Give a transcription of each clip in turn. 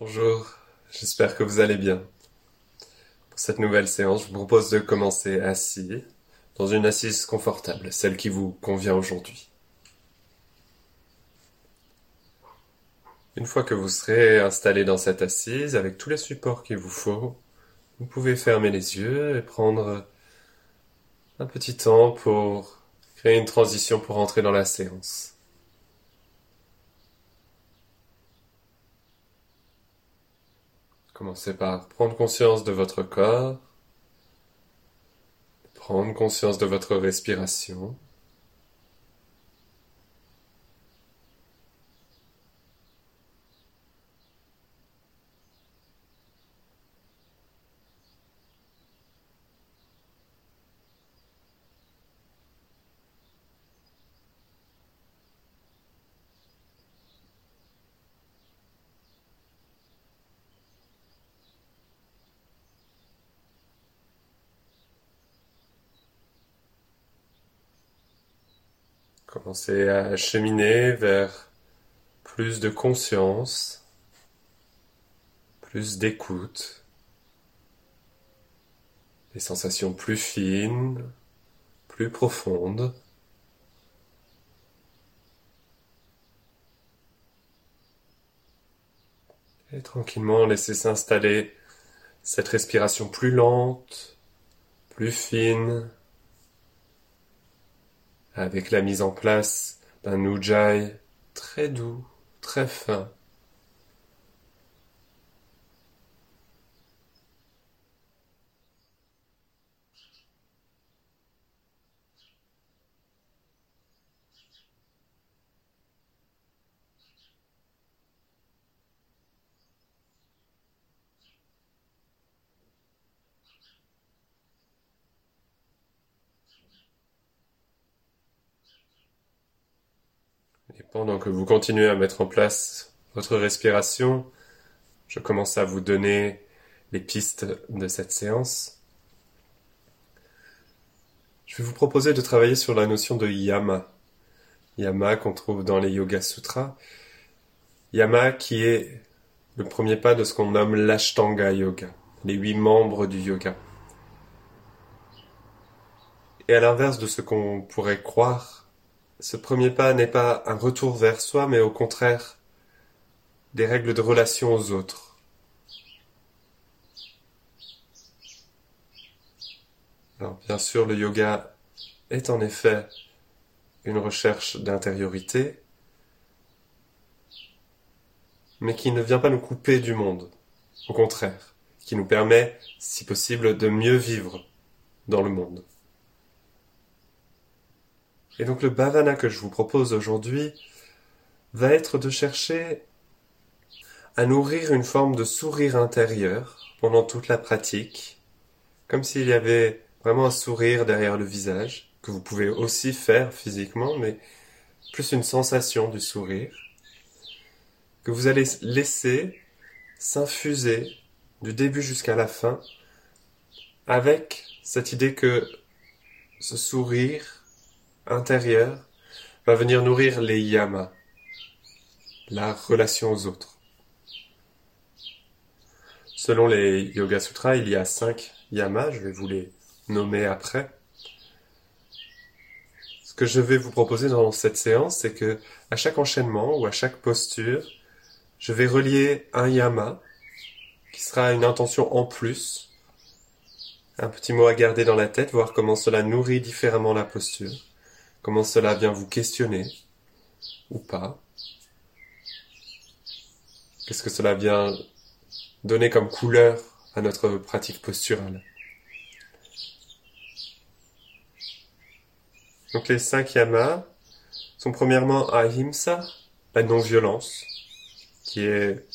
Bonjour, j'espère que vous allez bien. Pour cette nouvelle séance, je vous propose de commencer assis, dans une assise confortable, celle qui vous convient aujourd'hui. Une fois que vous serez installé dans cette assise, avec tous les supports qu'il vous faut, vous pouvez fermer les yeux et prendre un petit temps pour créer une transition pour entrer dans la séance. Commencez par prendre conscience de votre corps, prendre conscience de votre respiration. Commencez à cheminer vers plus de conscience, plus d'écoute, des sensations plus fines, plus profondes. Et tranquillement laissez s'installer cette respiration plus lente, plus fine, avec la mise en place d'un ujjayi très doux, très fin. Et pendant que vous continuez à mettre en place votre respiration, je commence à vous donner les pistes de cette séance. Je vais vous proposer de travailler sur la notion de yama. Yama qu'on trouve dans les Yoga Sutras. Yama qui est le premier pas de ce qu'on nomme l'Ashtanga Yoga, les huit membres du yoga. Et à l'inverse de ce qu'on pourrait croire, ce premier pas n'est pas un retour vers soi, mais au contraire des règles de relation aux autres. Alors bien sûr, le yoga est en effet une recherche d'intériorité, mais qui ne vient pas nous couper du monde, au contraire, qui nous permet, si possible, de mieux vivre dans le monde. Et donc le bhavana que je vous propose aujourd'hui va être de chercher à nourrir une forme de sourire intérieur pendant toute la pratique, comme s'il y avait vraiment un sourire derrière le visage, que vous pouvez aussi faire physiquement, mais plus une sensation du sourire, que vous allez laisser s'infuser du début jusqu'à la fin avec cette idée que ce sourire intérieur va venir nourrir les yamas, la relation aux autres. Selon les Yoga Sutras, il y a cinq yamas, je vais vous les nommer après. Ce que je vais vous proposer dans cette séance, c'est que à chaque enchaînement ou à chaque posture, je vais relier un yama qui sera une intention en plus, un petit mot à garder dans la tête, voir comment cela nourrit différemment la posture comment cela vient vous questionner ou pas? Qu'est-ce que cela vient donner comme couleur à notre pratique posturale? Donc les cinq yamas sont premièrement ahimsa, la non-violence, qui est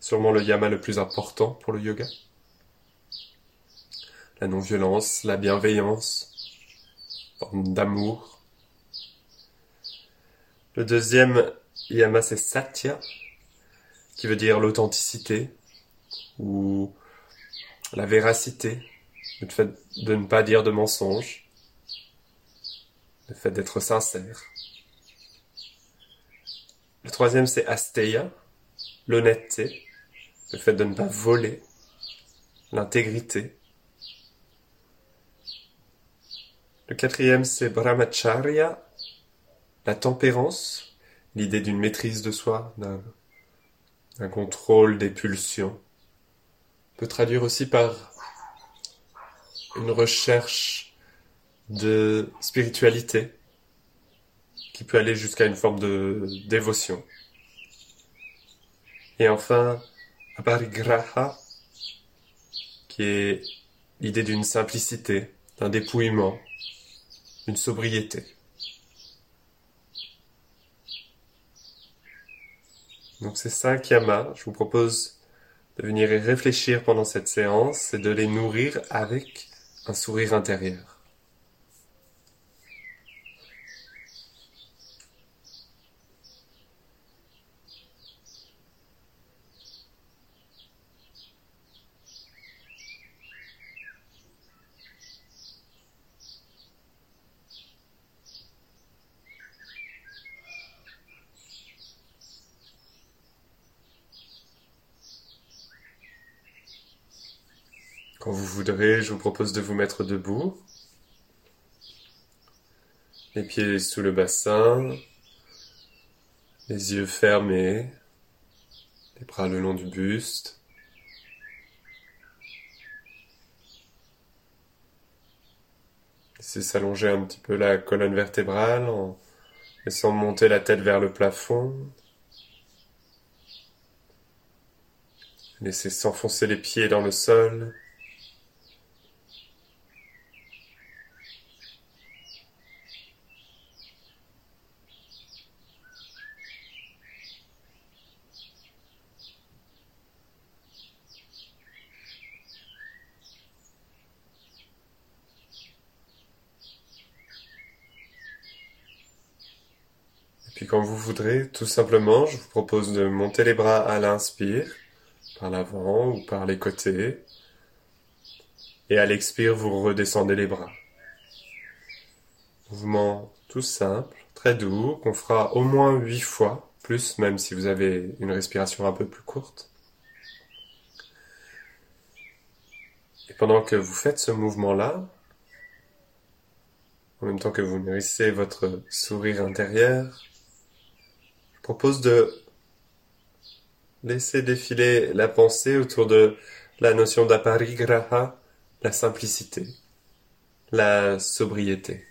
sûrement le yama le plus important pour le yoga. La non-violence, la bienveillance, forme d'amour, le deuxième yama, c'est satya, qui veut dire l'authenticité ou la véracité, le fait de ne pas dire de mensonges, le fait d'être sincère. Le troisième, c'est asteya, l'honnêteté, le fait de ne pas voler, l'intégrité. Le quatrième, c'est brahmacharya, la tempérance, l'idée d'une maîtrise de soi, d'un contrôle des pulsions. On peut traduire aussi par une recherche de spiritualité qui peut aller jusqu'à une forme de dévotion. Et enfin, aparigraha, qui est l'idée d'une simplicité, d'un dépouillement, d'une sobriété. Donc ces cinq yamas, je vous propose de venir y réfléchir pendant cette séance et de les nourrir avec un sourire intérieur. Quand vous je vous propose de vous mettre debout. Les pieds sous le bassin, les yeux fermés, les bras le long du buste. Laissez s'allonger un petit peu la colonne vertébrale en laissant monter la tête vers le plafond. Laissez s'enfoncer les pieds dans le sol. Puis quand vous voudrez, tout simplement, je vous propose de monter les bras à l'inspire, par l'avant ou par les côtés. Et à l'expire, vous redescendez les bras. Mouvement tout simple, très doux, qu'on fera au moins huit fois, plus même si vous avez une respiration un peu plus courte. Et pendant que vous faites ce mouvement-là, en même temps que vous nourrissez votre sourire intérieur, propose de laisser défiler la pensée autour de la notion d'aparigraha, la simplicité, la sobriété.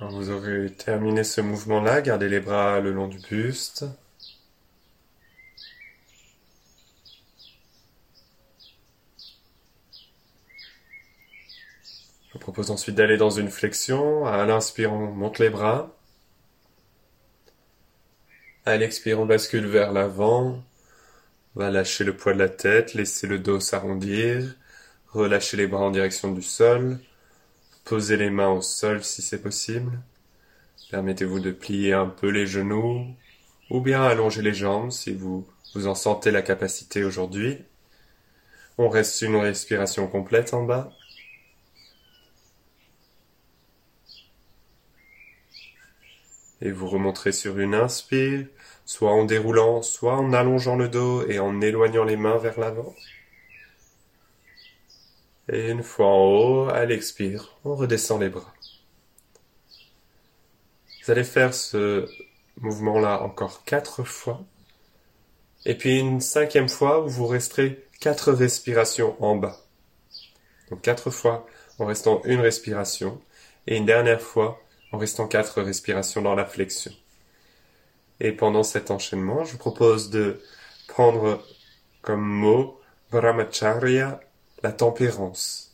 Vous aurez terminé ce mouvement-là, gardez les bras le long du buste. Je vous propose ensuite d'aller dans une flexion. À l'inspire, on monte les bras. À l'expire, on bascule vers l'avant. On va lâcher le poids de la tête, laisser le dos s'arrondir, relâcher les bras en direction du sol. Posez les mains au sol si c'est possible. Permettez-vous de plier un peu les genoux ou bien allonger les jambes si vous, vous en sentez la capacité aujourd'hui. On reste une respiration complète en bas. Et vous remonterez sur une inspire, soit en déroulant, soit en allongeant le dos et en éloignant les mains vers l'avant. Et une fois en haut, à l'expire, on redescend les bras. Vous allez faire ce mouvement-là encore quatre fois. Et puis une cinquième fois où vous resterez quatre respirations en bas. Donc quatre fois en restant une respiration. Et une dernière fois en restant quatre respirations dans la flexion. Et pendant cet enchaînement, je vous propose de prendre comme mot brahmacharya la tempérance.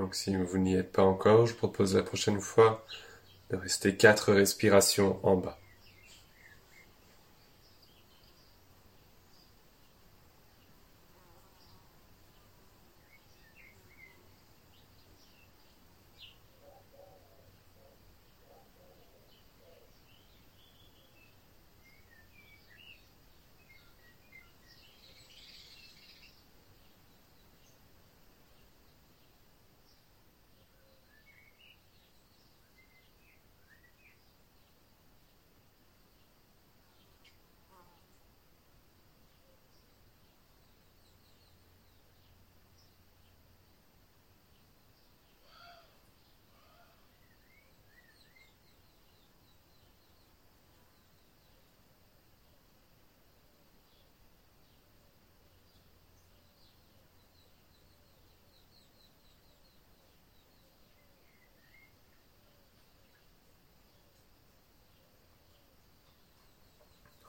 Donc si vous n'y êtes pas encore, je propose la prochaine fois de rester quatre respirations en bas.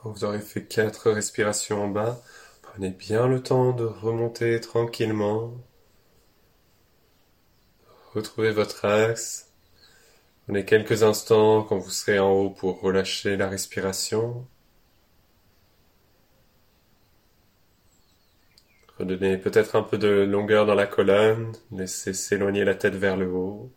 Vous aurez fait quatre respirations en bas. Prenez bien le temps de remonter tranquillement. Retrouvez votre axe. Prenez quelques instants quand vous serez en haut pour relâcher la respiration. Redonnez peut-être un peu de longueur dans la colonne. Laissez s'éloigner la tête vers le haut.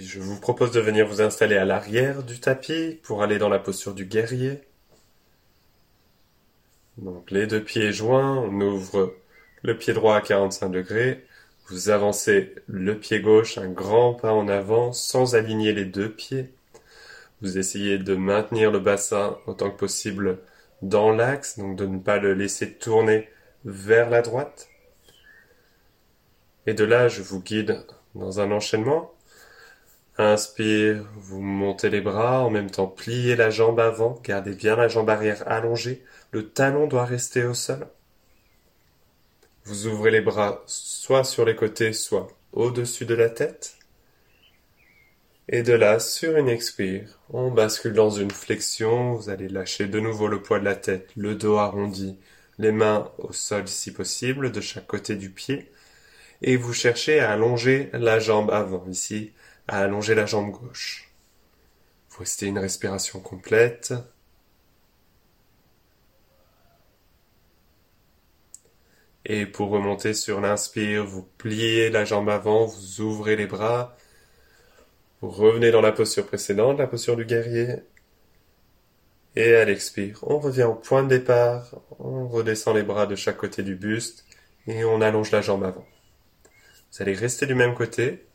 Je vous propose de venir vous installer à l'arrière du tapis pour aller dans la posture du guerrier. Donc les deux pieds joints, on ouvre le pied droit à 45 degrés, Vous avancez le pied gauche un grand pas en avant sans aligner les deux pieds. Vous essayez de maintenir le bassin autant que possible dans l'axe, donc de ne pas le laisser tourner vers la droite. Et de là, je vous guide dans un enchaînement. Inspire, vous montez les bras, en même temps pliez la jambe avant, gardez bien la jambe arrière allongée, le talon doit rester au sol. Vous ouvrez les bras soit sur les côtés, soit au-dessus de la tête. Et de là, sur une expire, on bascule dans une flexion, vous allez lâcher de nouveau le poids de la tête, le dos arrondi, les mains au sol si possible, de chaque côté du pied, et vous cherchez à allonger la jambe avant, ici, à allonger la jambe gauche. Vous restez une respiration complète. Et pour remonter sur l'inspire, vous pliez la jambe avant, vous ouvrez les bras, vous revenez dans la posture précédente, la posture du guerrier. Et à l'expire, on revient au point de départ, on redescend les bras de chaque côté du buste et on allonge la jambe avant. Vous allez rester du même côté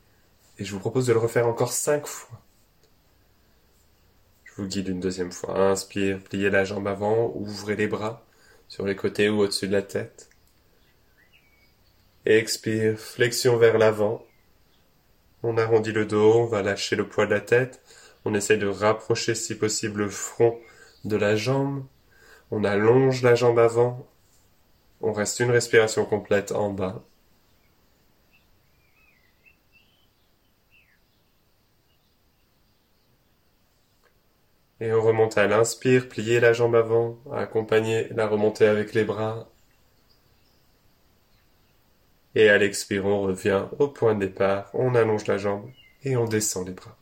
et je vous propose de le refaire encore cinq fois. Je vous guide une deuxième fois. Inspire, pliez la jambe avant, ouvrez les bras sur les côtés ou au-dessus de la tête. Expire, flexion vers l'avant, on arrondit le dos, on va lâcher le poids de la tête. On essaye de rapprocher si possible le front de la jambe. On allonge la jambe avant. On reste une respiration complète en bas. Et on remonte à l'inspire, plier la jambe avant, accompagner la remontée avec les bras et à l'expire, on revient au point de départ, on allonge la jambe et on descend les bras.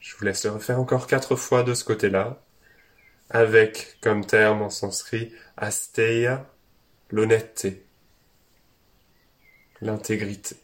Je vous laisse le refaire encore quatre fois de ce côté-là, avec comme terme en sanskrit asteya, l'honnêteté, l'intégrité.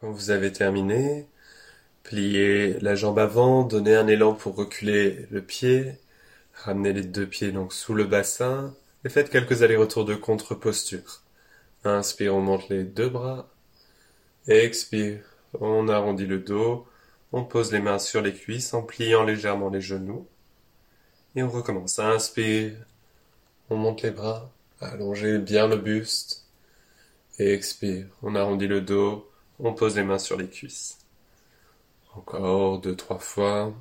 Quand vous avez terminé, pliez la jambe avant, donnez un élan pour reculer le pied, ramenez les deux pieds donc sous le bassin et faites quelques allers-retours de contre-posture. Inspire, on monte les deux bras. Expire, on arrondit le dos, on pose les mains sur les cuisses en pliant légèrement les genoux. Et on recommence. Inspire, on monte les bras, allongez bien le buste. Expire, on arrondit le dos, on pose les mains sur les cuisses. Encore deux, trois fois.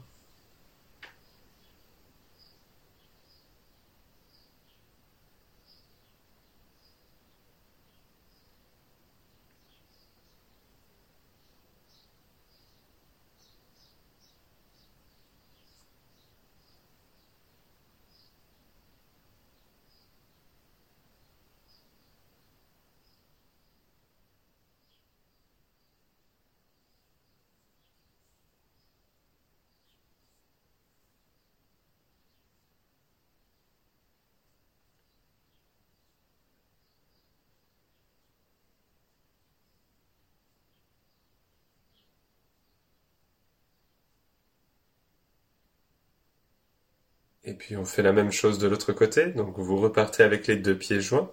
Et puis on fait la même chose de l'autre côté. Donc vous repartez avec les deux pieds joints.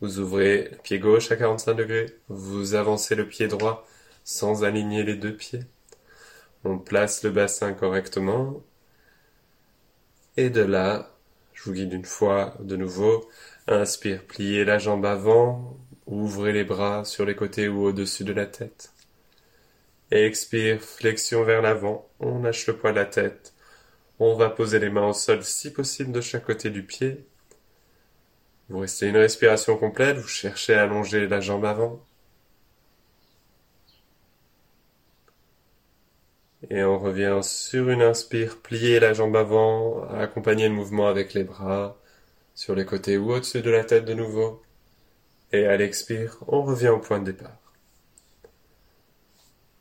Vous ouvrez le pied gauche à 45 degrés. Vous avancez le pied droit sans aligner les deux pieds. On place le bassin correctement. Et de là, je vous guide une fois de nouveau. Inspire, pliez la jambe avant. Ouvrez les bras sur les côtés ou au-dessus de la tête. Expire, flexion vers l'avant. On lâche le poids de la tête. On va poser les mains au sol si possible de chaque côté du pied. Vous restez une respiration complète, vous cherchez à allonger la jambe avant. Et on revient sur une inspire, plier la jambe avant, accompagner le mouvement avec les bras, sur les côtés ou au-dessus de la tête de nouveau. Et à l'expire, on revient au point de départ.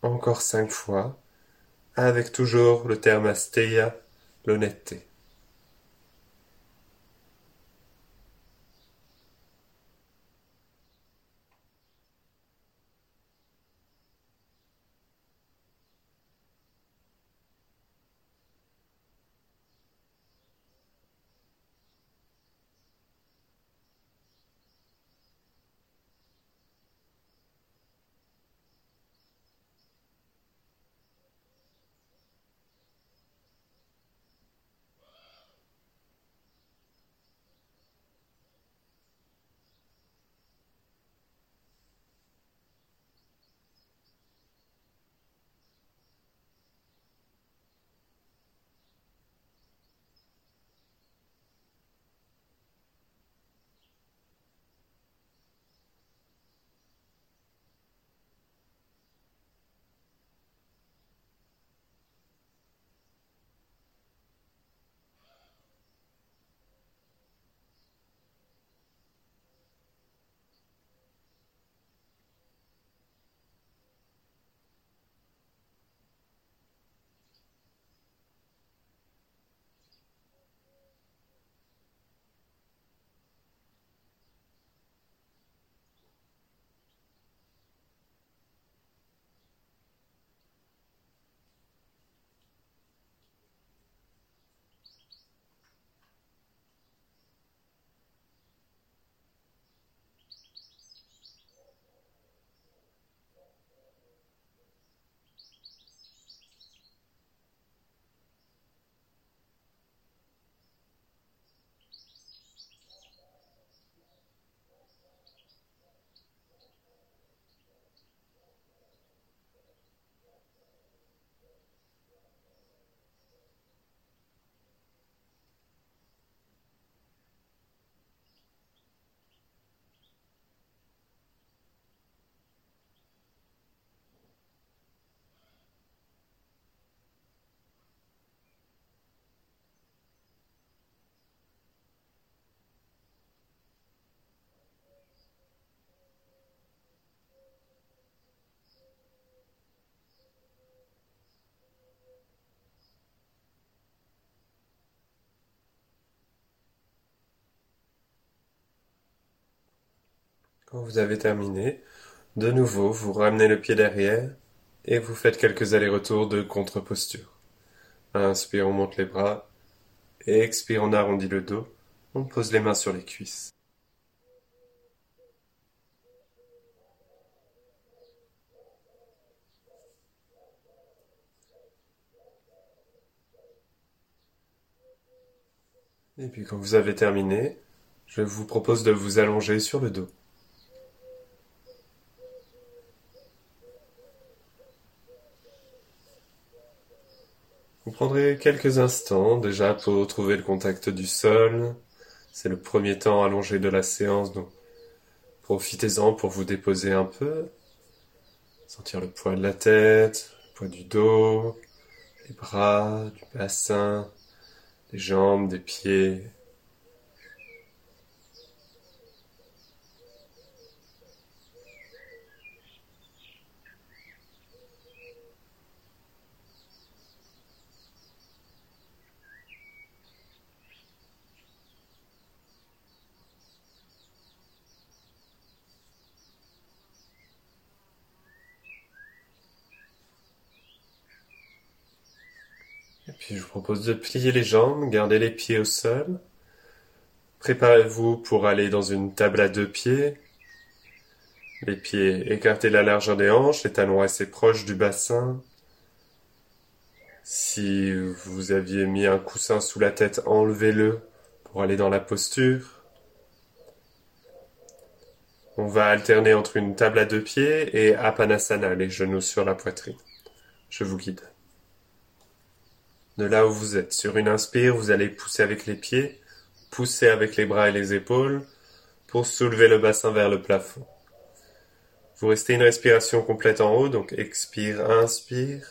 Encore cinq fois, avec toujours le terme asteya, l'honnêteté. Quand vous avez terminé, de nouveau, vous ramenez le pied derrière et vous faites quelques allers-retours de contre-posture. Inspire, on monte les bras. Et expire, on arrondit le dos. On pose les mains sur les cuisses. Et puis quand vous avez terminé, je vous propose de vous allonger sur le dos. Vous prendrez quelques instants déjà pour trouver le contact du sol. C'est le premier temps allongé de la séance, donc profitez-en pour vous déposer un peu. Sentir le poids de la tête, le poids du dos, les bras, du bassin, des jambes, des pieds. Je vous propose de plier les jambes, garder les pieds au sol. Préparez-vous pour aller dans une table à deux pieds. Les pieds écartés de la largeur des hanches, les talons assez proches du bassin. Si vous aviez mis un coussin sous la tête, enlevez-le pour aller dans la posture. On va alterner entre une table à deux pieds et Apanasana, les genoux sur la poitrine. Je vous guide. De là où vous êtes, sur une inspire, vous allez pousser avec les pieds, pousser avec les bras et les épaules pour soulever le bassin vers le plafond. Vous restez une respiration complète en haut, donc expire, inspire.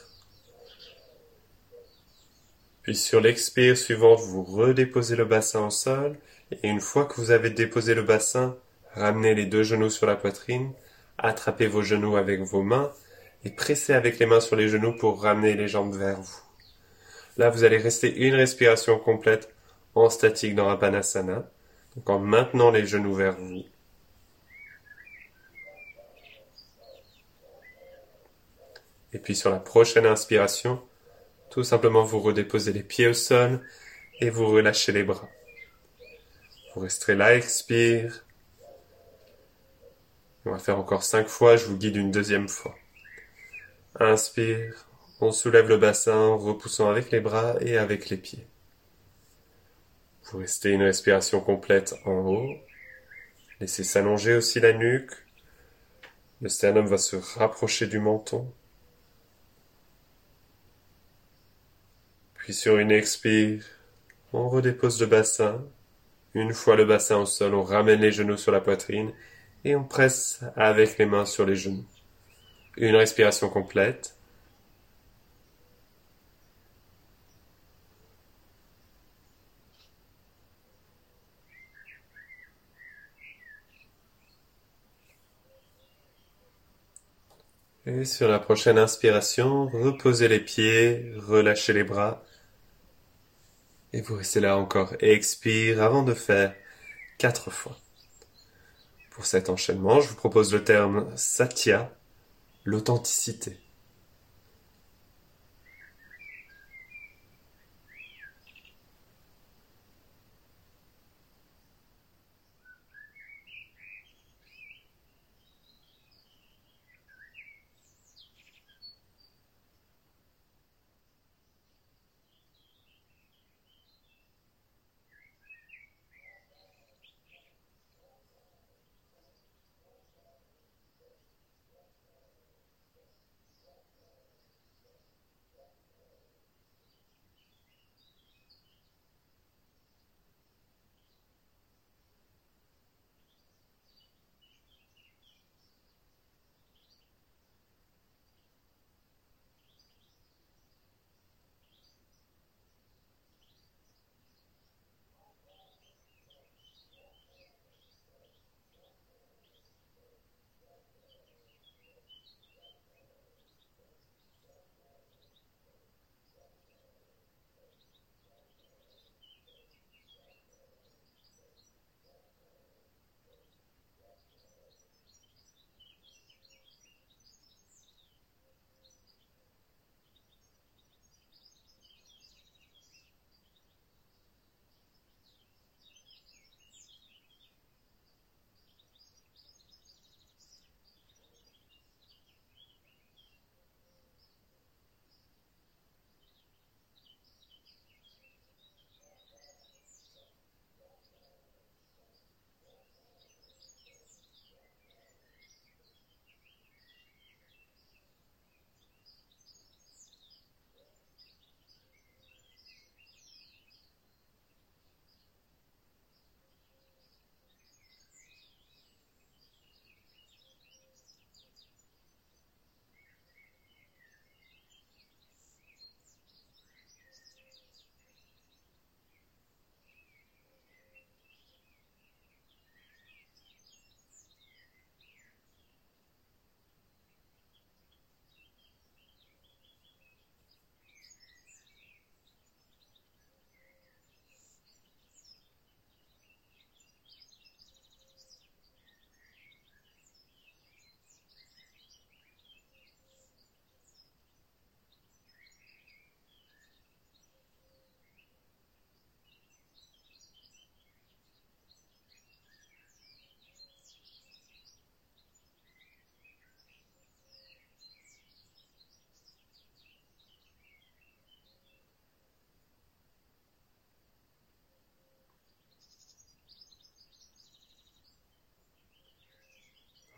Puis sur l'expire suivante, vous redéposez le bassin au sol. Et une fois que vous avez déposé le bassin, ramenez les deux genoux sur la poitrine, attrapez vos genoux avec vos mains et pressez avec les mains sur les genoux pour ramener les jambes vers vous. Là, vous allez rester une respiration complète en statique dans Apanasana, donc en maintenant les genoux vers vous. Et puis sur la prochaine inspiration, tout simplement, vous redéposez les pieds au sol et vous relâchez les bras. Vous resterez là, expire. On va faire encore cinq fois, je vous guide une deuxième fois. Inspire, on soulève le bassin repoussant avec les bras et avec les pieds. Vous restez une respiration complète en haut. Laissez s'allonger aussi la nuque. Le sternum va se rapprocher du menton. Puis sur une expire, on redépose le bassin. Une fois le bassin au sol, on ramène les genoux sur la poitrine et on presse avec les mains sur les genoux. Une respiration complète. Et sur la prochaine inspiration, reposez les pieds, relâchez les bras et vous restez là encore. Expire avant de faire quatre fois. Pour cet enchaînement, je vous propose le terme satya, l'authenticité.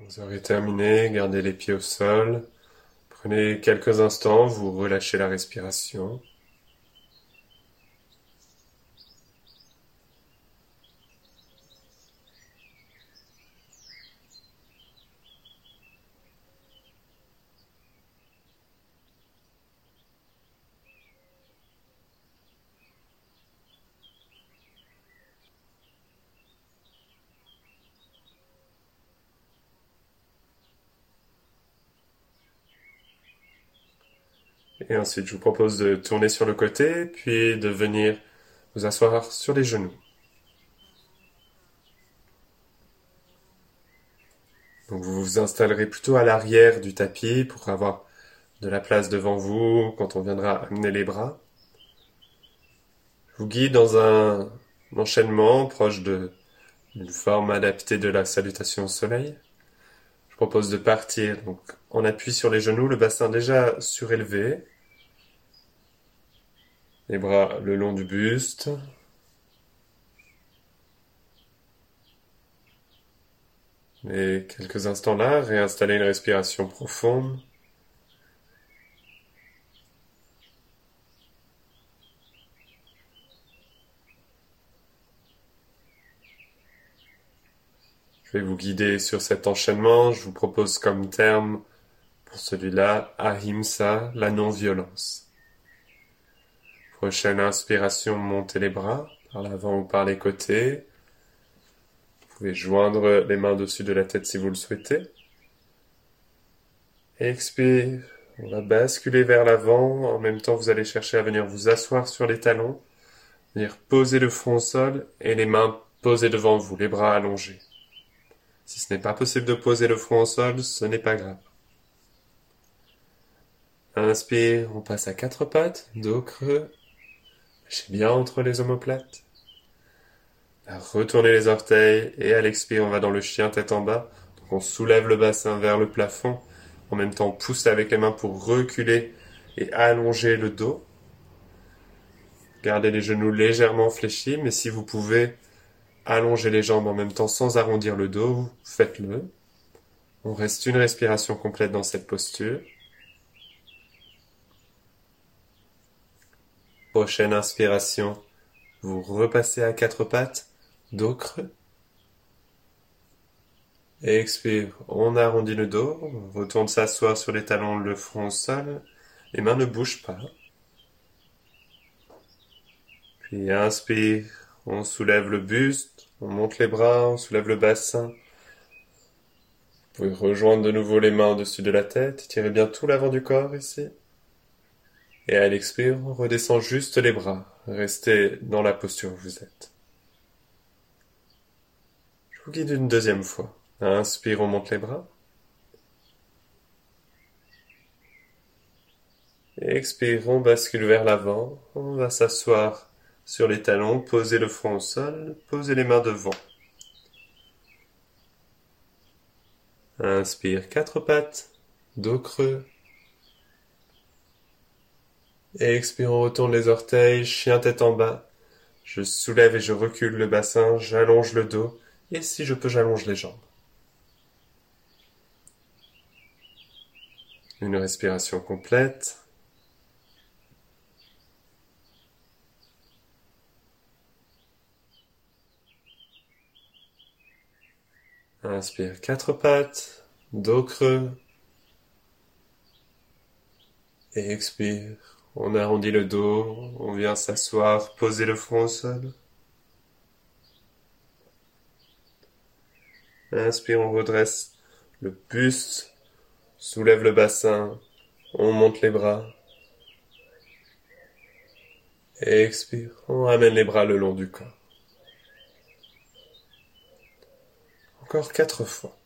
Vous aurez terminé, gardez les pieds au sol. Prenez quelques instants, vous relâchez la respiration. Et ensuite, je vous propose de tourner sur le côté, puis de venir vous asseoir sur les genoux. Vous vous installerez plutôt à l'arrière du tapis pour avoir de la place devant vous quand on viendra amener les bras. Je vous guide dans un enchaînement proche d'une forme adaptée de la salutation au soleil. Propose de partir donc on appuie sur les genoux, le bassin déjà surélevé. Les bras le long du buste. Et quelques instants là, réinstaller une respiration profonde. Je vais vous guider sur cet enchaînement. Je vous propose comme terme pour celui-là, Ahimsa, la non-violence. Prochaine inspiration, montez les bras par l'avant ou par les côtés. Vous pouvez joindre les mains au-dessus de la tête si vous le souhaitez. Expire, on va basculer vers l'avant. En même temps, vous allez chercher à venir vous asseoir sur les talons, venir poser le front au sol et les mains posées devant vous, les bras allongés. Si ce n'est pas possible de poser le front au sol, ce n'est pas grave. Inspire, on passe à quatre pattes, dos creux. Lâchez bien entre les omoplates. Retournez les orteils et à l'expire, on va dans le chien tête en bas. Donc on soulève le bassin vers le plafond. En même temps, on pousse avec les mains pour reculer et allonger le dos. Gardez les genoux légèrement fléchis, mais si vous pouvez allonger les jambes en même temps sans arrondir le dos, faites-le. On reste une respiration complète dans cette posture. Prochaine inspiration, vous repassez à quatre pattes, dos creux. Expire, on arrondit le dos, retourne s'asseoir sur les talons, le front au sol, les mains ne bougent pas. Puis inspire, on soulève le buste, on monte les bras, on soulève le bassin. Vous pouvez rejoindre de nouveau les mains au-dessus de la tête, tirez bien tout l'avant du corps ici. Et à l'expire, on redescend juste les bras. Restez dans la posture où vous êtes. Je vous guide une deuxième fois. Inspire, on monte les bras. Expire, on bascule vers l'avant. On va s'asseoir sur les talons, poser le front au sol, poser les mains devant. Inspire, quatre pattes, dos creux, expire, on retourne les orteils, chien tête en bas. Je soulève et je recule le bassin, j'allonge le dos, et si je peux, j'allonge les jambes. Une respiration complète. Inspire quatre pattes, dos creux. Et expire. On arrondit le dos, on vient s'asseoir, poser le front au sol. Inspire, on redresse le buste, soulève le bassin, on monte les bras. Et expire, on ramène les bras le long du corps. Encore quatre fois.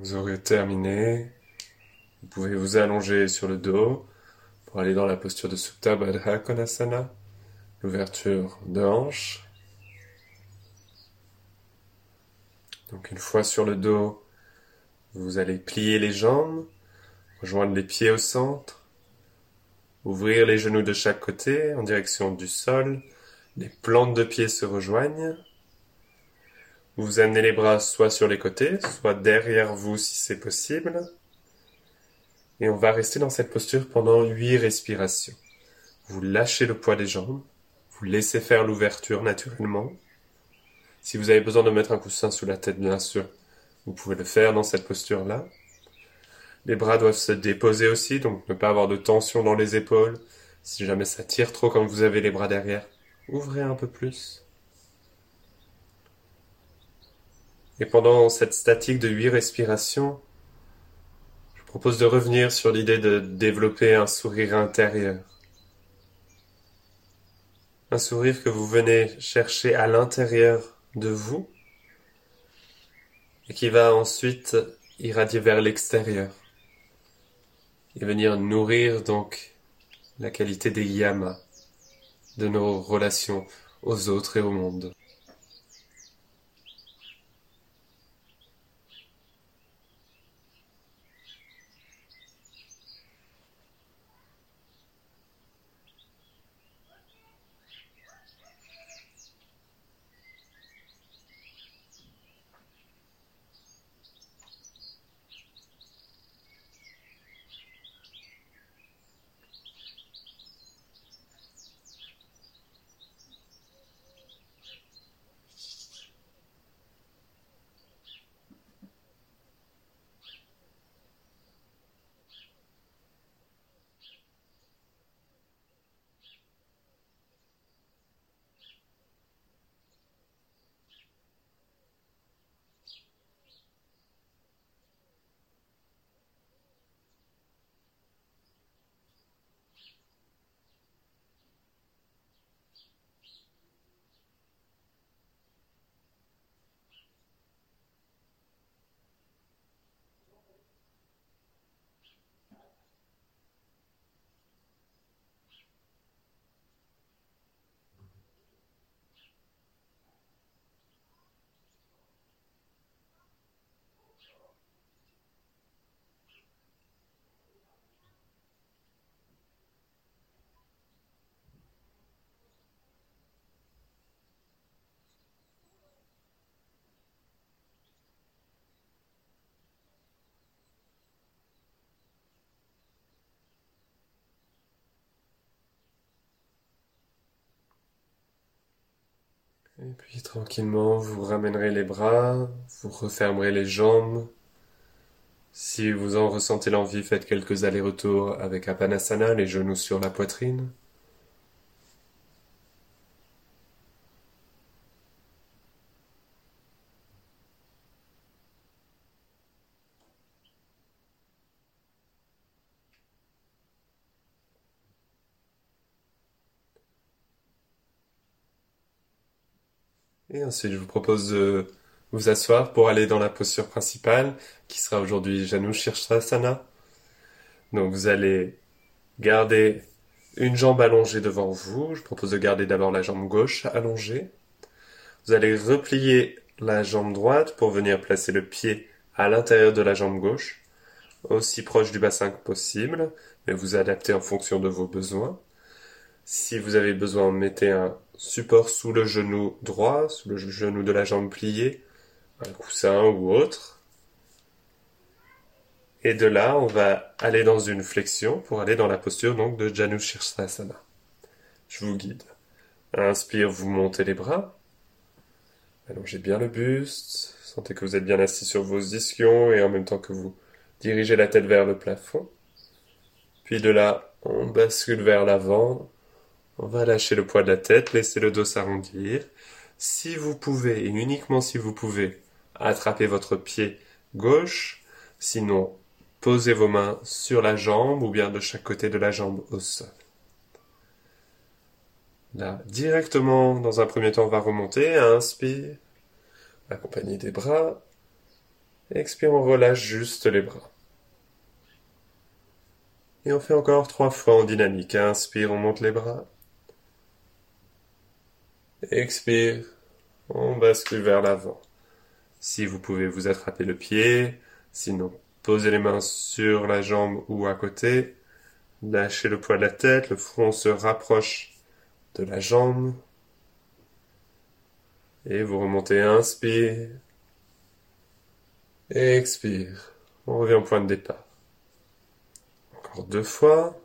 Vous aurez terminé. Vous pouvez vous allonger sur le dos pour aller dans la posture de Supta Baddha Konasana, l'ouverture de hanche. Donc une fois sur le dos, vous allez plier les jambes, rejoindre les pieds au centre, ouvrir les genoux de chaque côté en direction du sol, les plantes de pieds se rejoignent. Vous amenez les bras soit sur les côtés, soit derrière vous si c'est possible. Et on va rester dans cette posture pendant huit respirations. Vous lâchez le poids des jambes, vous laissez faire l'ouverture naturellement. Si vous avez besoin de mettre un coussin sous la tête, bien sûr, vous pouvez le faire dans cette posture-là. Les bras doivent se déposer aussi, donc ne pas avoir de tension dans les épaules. Si jamais ça tire trop quand vous avez les bras derrière, ouvrez un peu plus. Et pendant cette statique de huit respirations, je propose de revenir sur l'idée de développer un sourire intérieur. Un sourire que vous venez chercher à l'intérieur de vous et qui va ensuite irradier vers l'extérieur et venir nourrir donc la qualité des yamas de nos relations aux autres et au monde. Et puis tranquillement, vous ramènerez les bras, vous refermerez les jambes. Si vous en ressentez l'envie, faites quelques allers-retours avec Apanasana, les genoux sur la poitrine. Ensuite, je vous propose de vous asseoir pour aller dans la posture principale, qui sera aujourd'hui Janu Shirshasana. Donc, vous allez garder une jambe allongée devant vous. Je propose de garder d'abord la jambe gauche allongée. Vous allez replier la jambe droite pour venir placer le pied à l'intérieur de la jambe gauche, aussi proche du bassin que possible, mais vous adaptez en fonction de vos besoins. Si vous avez besoin, mettez un support sous le genou droit, sous le genou de la jambe pliée, un coussin ou autre. Et de là, on va aller dans une flexion pour aller dans la posture donc de Janu Shirsasana. Je vous guide. Inspire, vous montez les bras. Allongez bien le buste. Sentez que vous êtes bien assis sur vos ischions et en même temps que vous dirigez la tête vers le plafond. Puis de là, on bascule vers l'avant on va lâcher le poids de la tête, laisser le dos s'arrondir. Si vous pouvez, et uniquement si vous pouvez, attrapez votre pied gauche. Sinon, posez vos mains sur la jambe ou bien de chaque côté de la jambe au sol. Là, directement, dans un premier temps, on va remonter. Inspire, accompagné des bras. Expire, on relâche juste les bras. Et on fait encore trois fois en dynamique. Inspire, on monte les bras. Expire, on bascule vers l'avant. Si vous pouvez vous attraper le pied, sinon posez les mains sur la jambe ou à côté. Lâchez le poids de la tête, le front se rapproche de la jambe. Et vous remontez, inspire. Expire. On revient au point de départ. Encore deux fois.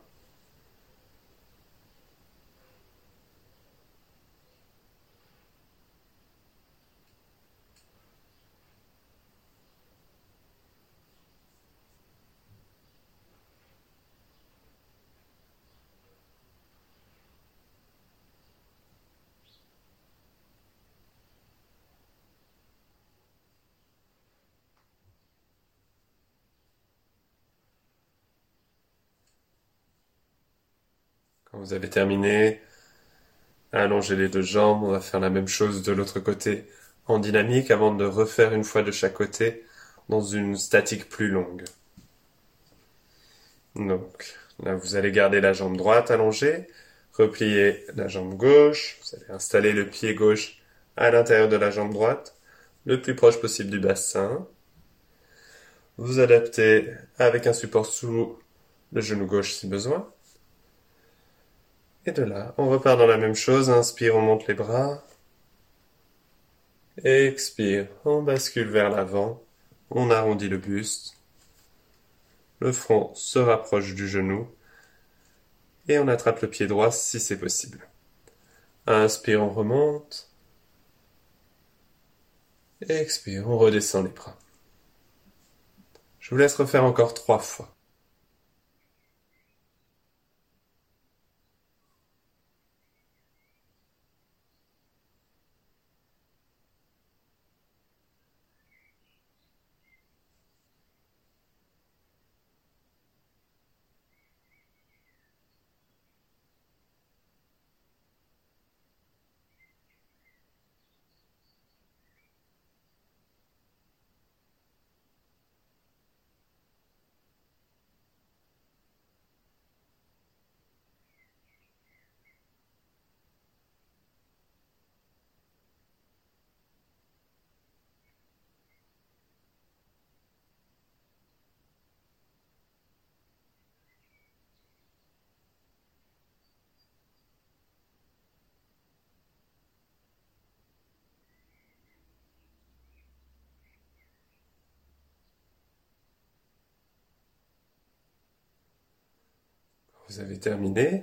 Vous avez terminé, allongez les deux jambes. On va faire la même chose de l'autre côté en dynamique avant de refaire une fois de chaque côté dans une statique plus longue. Donc, là, vous allez garder la jambe droite allongée, replier la jambe gauche, vous allez installer le pied gauche à l'intérieur de la jambe droite, le plus proche possible du bassin. Vous adaptez avec un support sous le genou gauche si besoin. Et de là, on repart dans la même chose. Inspire, on monte les bras. Expire, on bascule vers l'avant. On arrondit le buste. Le front se rapproche du genou. Et on attrape le pied droit si c'est possible. Inspire, on remonte. Expire, on redescend les bras. Je vous laisse refaire encore trois fois. Vous avez terminé.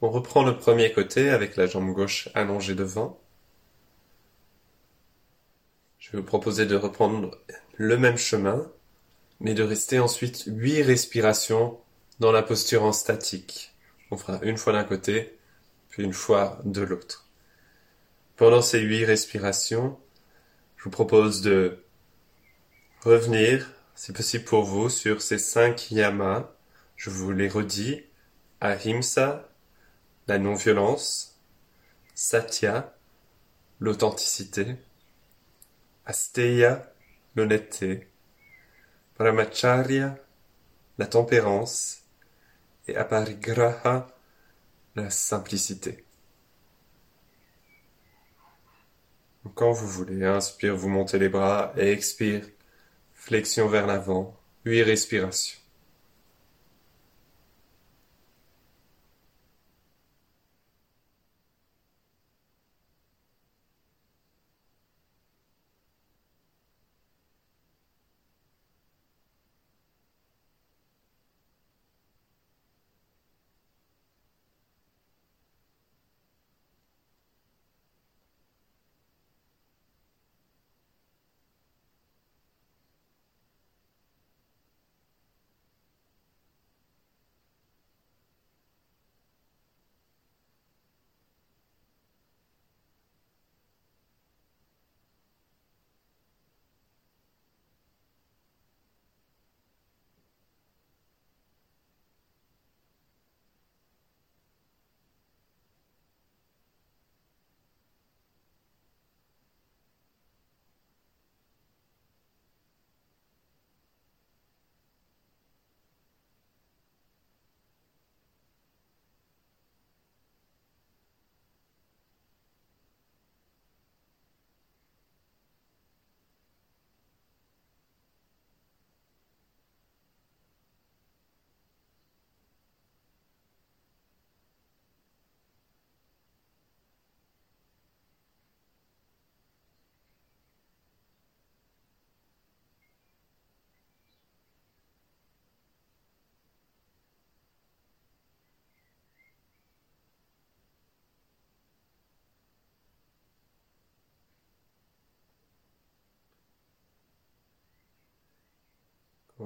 On reprend le premier côté avec la jambe gauche allongée devant. Je vais vous proposer de reprendre le même chemin, mais de rester ensuite huit respirations dans la posture en statique. On fera une fois d'un côté, puis une fois de l'autre. Pendant ces huit respirations, je vous propose de revenir, si possible pour vous, sur ces cinq yamas je vous les redis. Ahimsa, la non-violence. Satya, l'authenticité. Asteya, l'honnêteté. Brahmacharya, la tempérance. Et Aparigraha, la simplicité. Quand vous voulez, inspire, vous montez les bras et expire, flexion vers l'avant, huit respirations.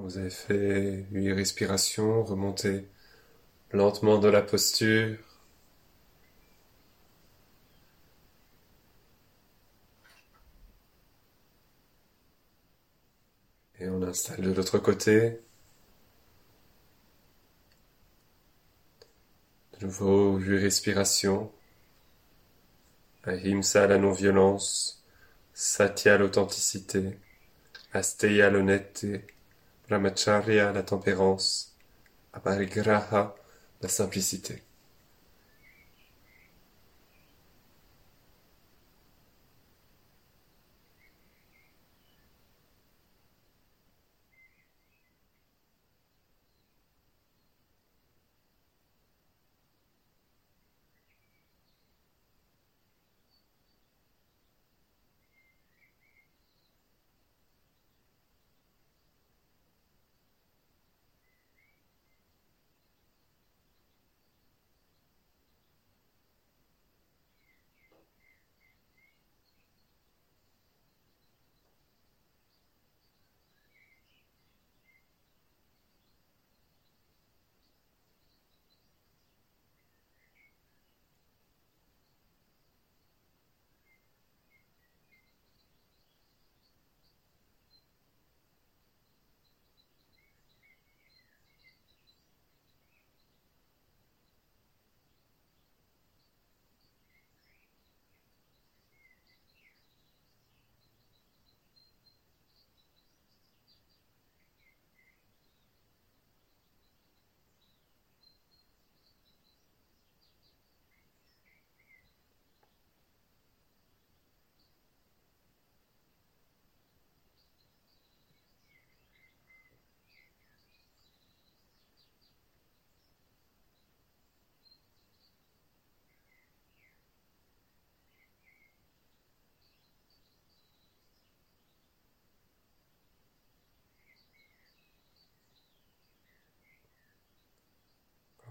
Vous avez fait huit respirations, remontez lentement de la posture. Et on installe de l'autre côté. De nouveau, huit respirations. Ahimsa, la non-violence. Satya, l'authenticité. Asteya, l'honnêteté. Brahmacharya, la tempérance. Aparigraha, la simplicité.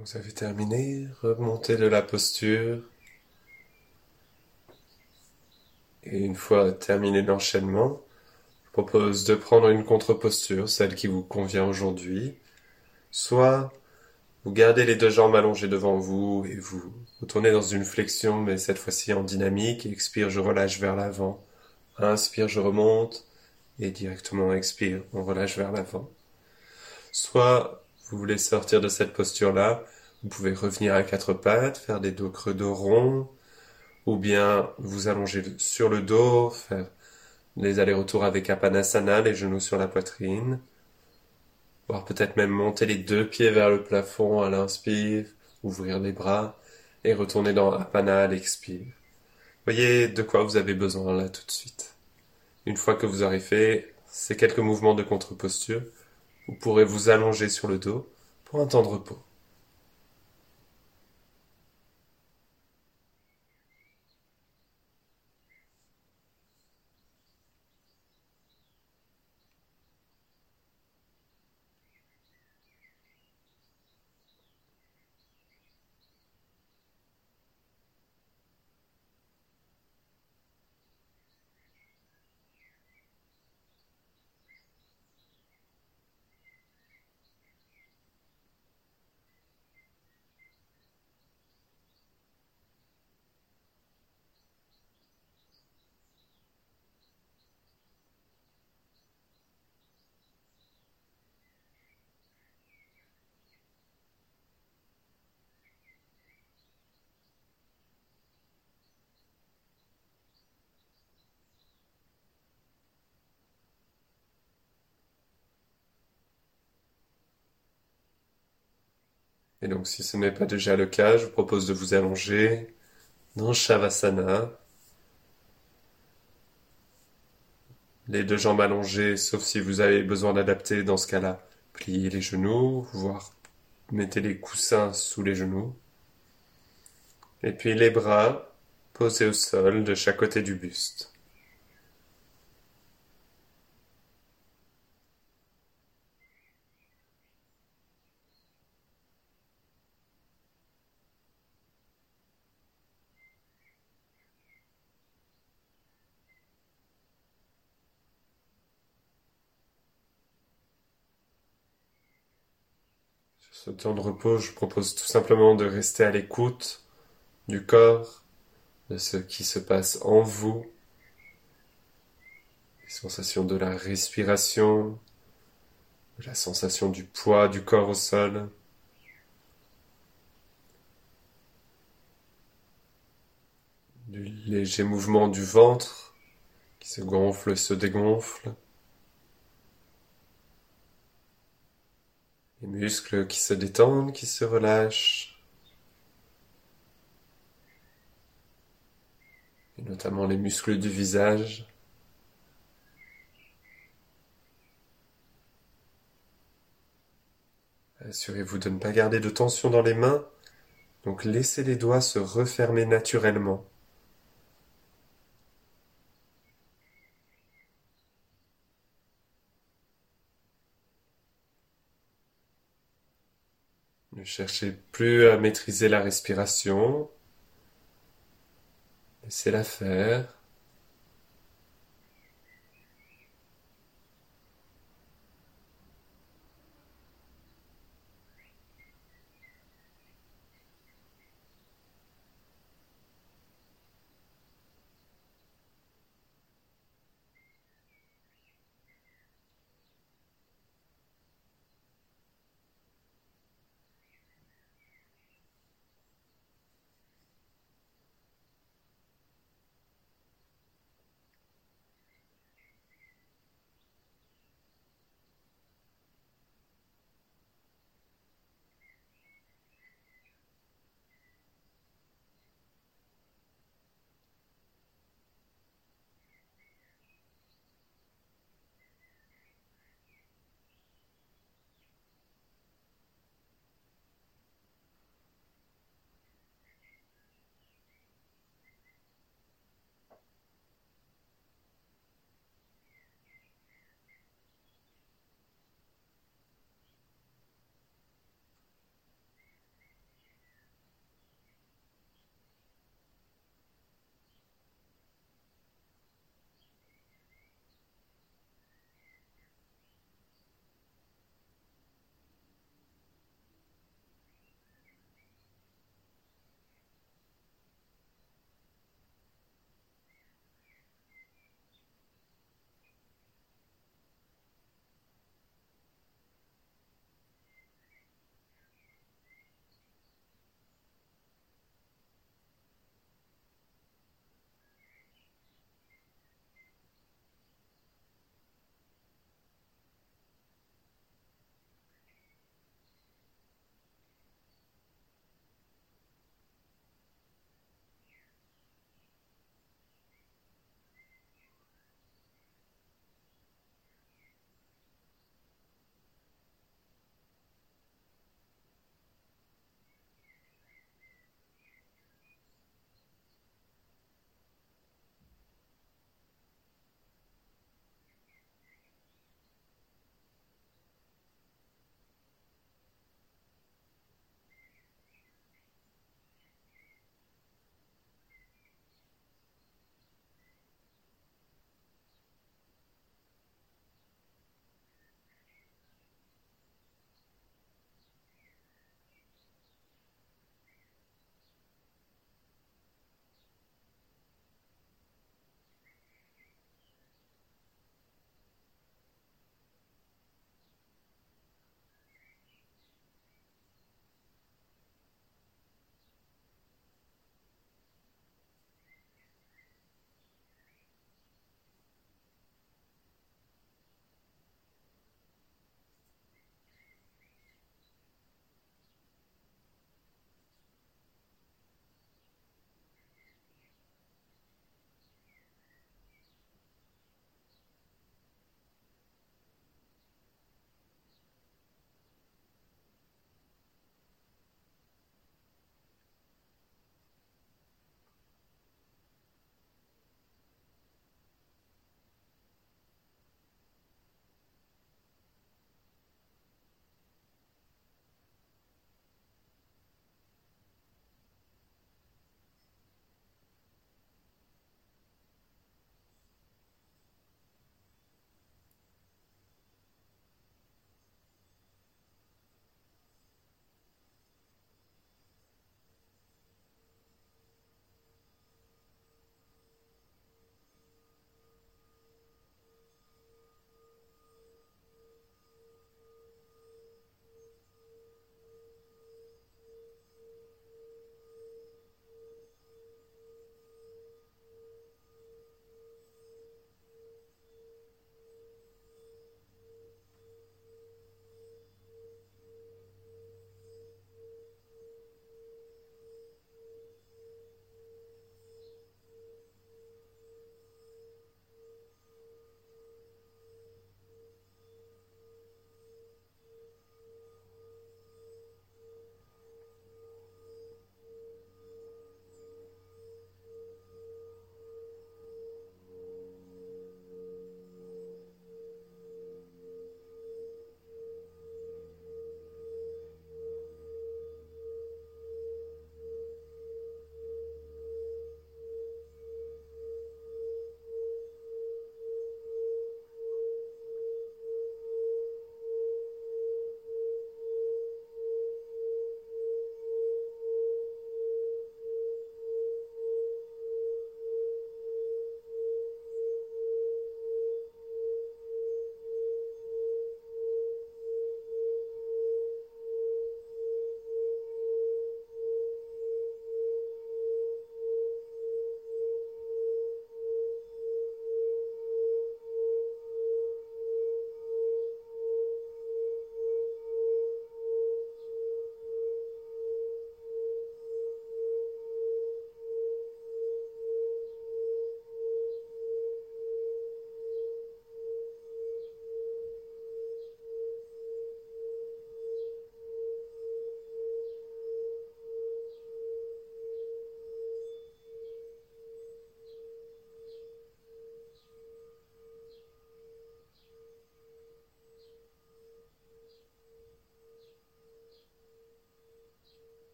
Vous avez terminé, remontez de la posture. Et une fois terminé l'enchaînement, je propose de prendre une contre-posture, celle qui vous convient aujourd'hui. Soit vous gardez les deux jambes allongées devant vous et vous retournez dans une flexion, mais cette fois-ci en dynamique. Expire, je relâche vers l'avant. Inspire, je remonte. Et directement expire, on relâche vers l'avant. Soit vous voulez sortir de cette posture-là, vous pouvez revenir à quatre pattes, faire des dos creux dos ronds, ou bien vous allonger sur le dos, faire des allers-retours avec Apanasana, les genoux sur la poitrine, voire peut-être même monter les deux pieds vers le plafond à l'inspire, ouvrir les bras et retourner dans Apana à l'expire. Voyez de quoi vous avez besoin là tout de suite. Une fois que vous aurez fait ces quelques mouvements de contre-posture, vous pourrez vous allonger sur le dos pour un temps de repos. Et donc, si ce n'est pas déjà le cas, je vous propose de vous allonger dans Shavasana. Les deux jambes allongées, sauf si vous avez besoin d'adapter dans ce cas-là. Pliez les genoux, voire mettez les coussins sous les genoux. Et puis les bras posés au sol de chaque côté du buste. Temps de repos, je propose tout simplement de rester à l'écoute du corps, de ce qui se passe en vous, les sensations de la respiration, de la sensation du poids du corps au sol. du léger mouvement du ventre qui se gonfle et se dégonfle. Les muscles qui se détendent, qui se relâchent. Et notamment les muscles du visage. Assurez-vous de ne pas garder de tension dans les mains, donc laissez les doigts se refermer naturellement. Cherchez plus à maîtriser la respiration. Laissez-la faire.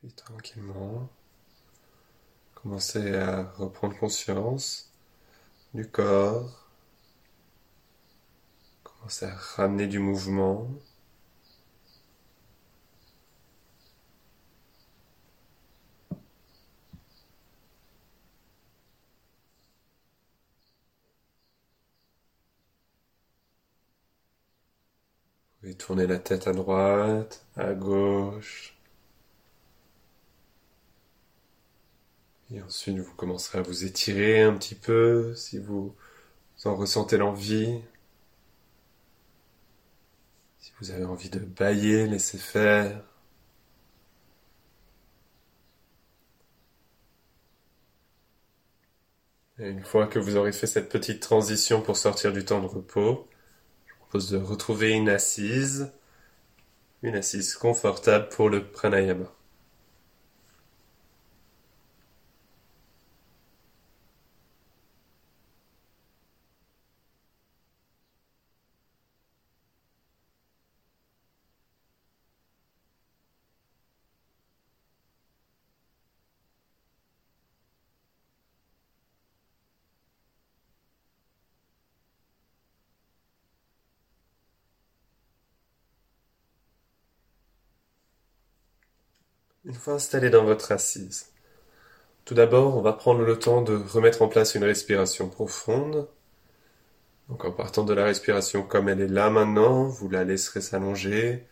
Puis tranquillement, commencez à reprendre conscience du corps. Commencez à ramener du mouvement. Vous pouvez tourner la tête à droite, à gauche. Et ensuite, vous commencerez à vous étirer un petit peu si vous en ressentez l'envie. Si vous avez envie de bailler, laissez faire. Et une fois que vous aurez fait cette petite transition pour sortir du temps de repos, je vous propose de retrouver une assise, une assise confortable pour le pranayama. Une fois installé dans votre assise, tout d'abord, on va prendre le temps de remettre en place une respiration profonde. Donc en partant de la respiration comme elle est là maintenant, vous la laisserez s'allonger,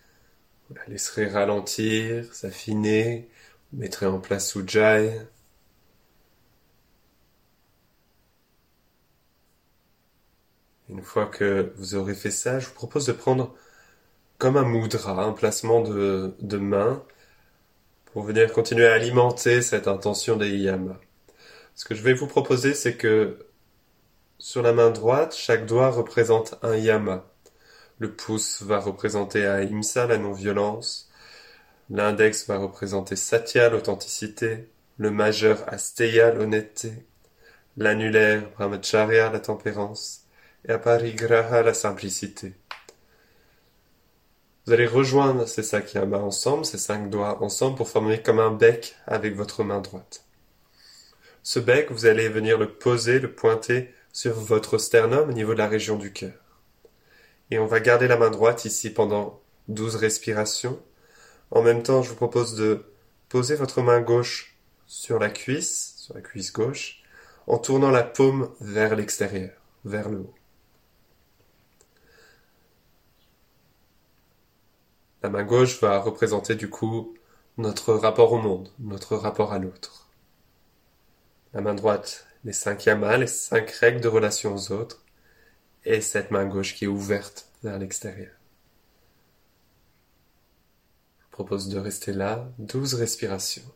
vous la laisserez ralentir, s'affiner, vous mettrez en place Ujjayi. Une fois que vous aurez fait ça, je vous propose de prendre comme un mudra, un placement de, de main, pour venir continuer à alimenter cette intention des yama. Ce que je vais vous proposer, c'est que sur la main droite, chaque doigt représente un yama. Le pouce va représenter Ahimsa, la non-violence. L'index va représenter Satya, l'authenticité. Le majeur Asteya, l'honnêteté. L'annulaire Brahmacharya, la tempérance. Et Aparigraha, la simplicité. Vous allez rejoindre ces sakyama ensemble, ces cinq doigts ensemble pour former comme un bec avec votre main droite. Ce bec, vous allez venir le poser, le pointer sur votre sternum au niveau de la région du cœur. Et on va garder la main droite ici pendant 12 respirations. En même temps, je vous propose de poser votre main gauche sur la cuisse, sur la cuisse gauche, en tournant la paume vers l'extérieur, vers le haut. La main gauche va représenter du coup notre rapport au monde, notre rapport à l'autre. La main droite, les cinq yamas, les cinq règles de relation aux autres, et cette main gauche qui est ouverte vers l'extérieur. Je propose de rester là, douze respirations.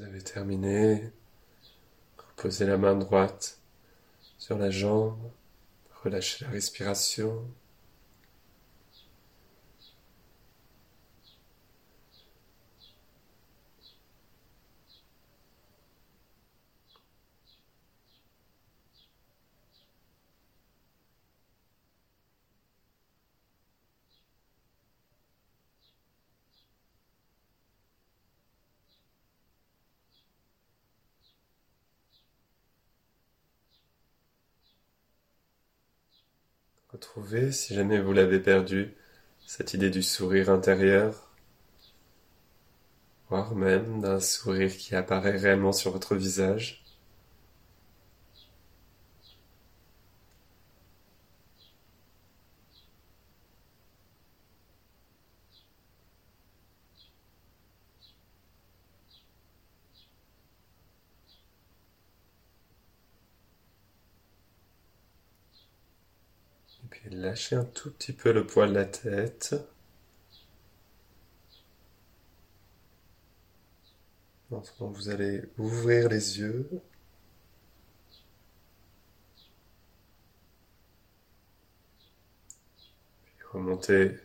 Vous avez terminé. Reposez la main droite sur la jambe. Relâchez la respiration. Retrouvez, si jamais vous l'avez perdu, cette idée du sourire intérieur, voire même d'un sourire qui apparaît réellement sur votre visage. Lâchez un tout petit peu le poids de la tête. Maintenant, vous allez ouvrir les yeux. Puis remonter le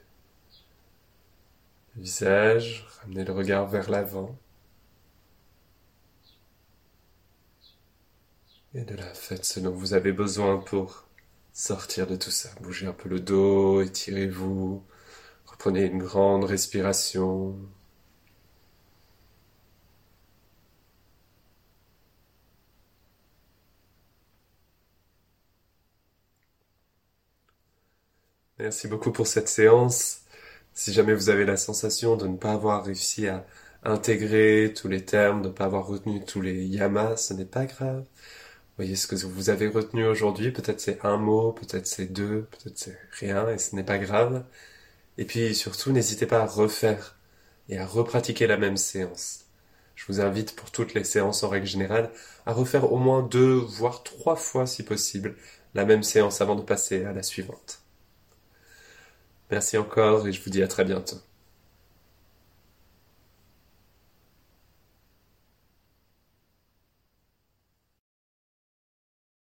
visage, ramener le regard vers l'avant. Et de là, faites ce dont vous avez besoin pour sortir de tout ça. Bougez un peu le dos, étirez-vous, reprenez une grande respiration. Merci beaucoup pour cette séance. Si jamais vous avez la sensation de ne pas avoir réussi à intégrer tous les termes, de ne pas avoir retenu tous les yamas, ce n'est pas grave voyez ce que vous avez retenu aujourd'hui. Peut-être c'est un mot, peut-être c'est deux, peut-être c'est rien et ce n'est pas grave. Et puis surtout, n'hésitez pas à refaire et à repratiquer la même séance. Je vous invite pour toutes les séances en règle générale à refaire au moins deux, voire trois fois si possible, la même séance avant de passer à la suivante. Merci encore et je vous dis à très bientôt.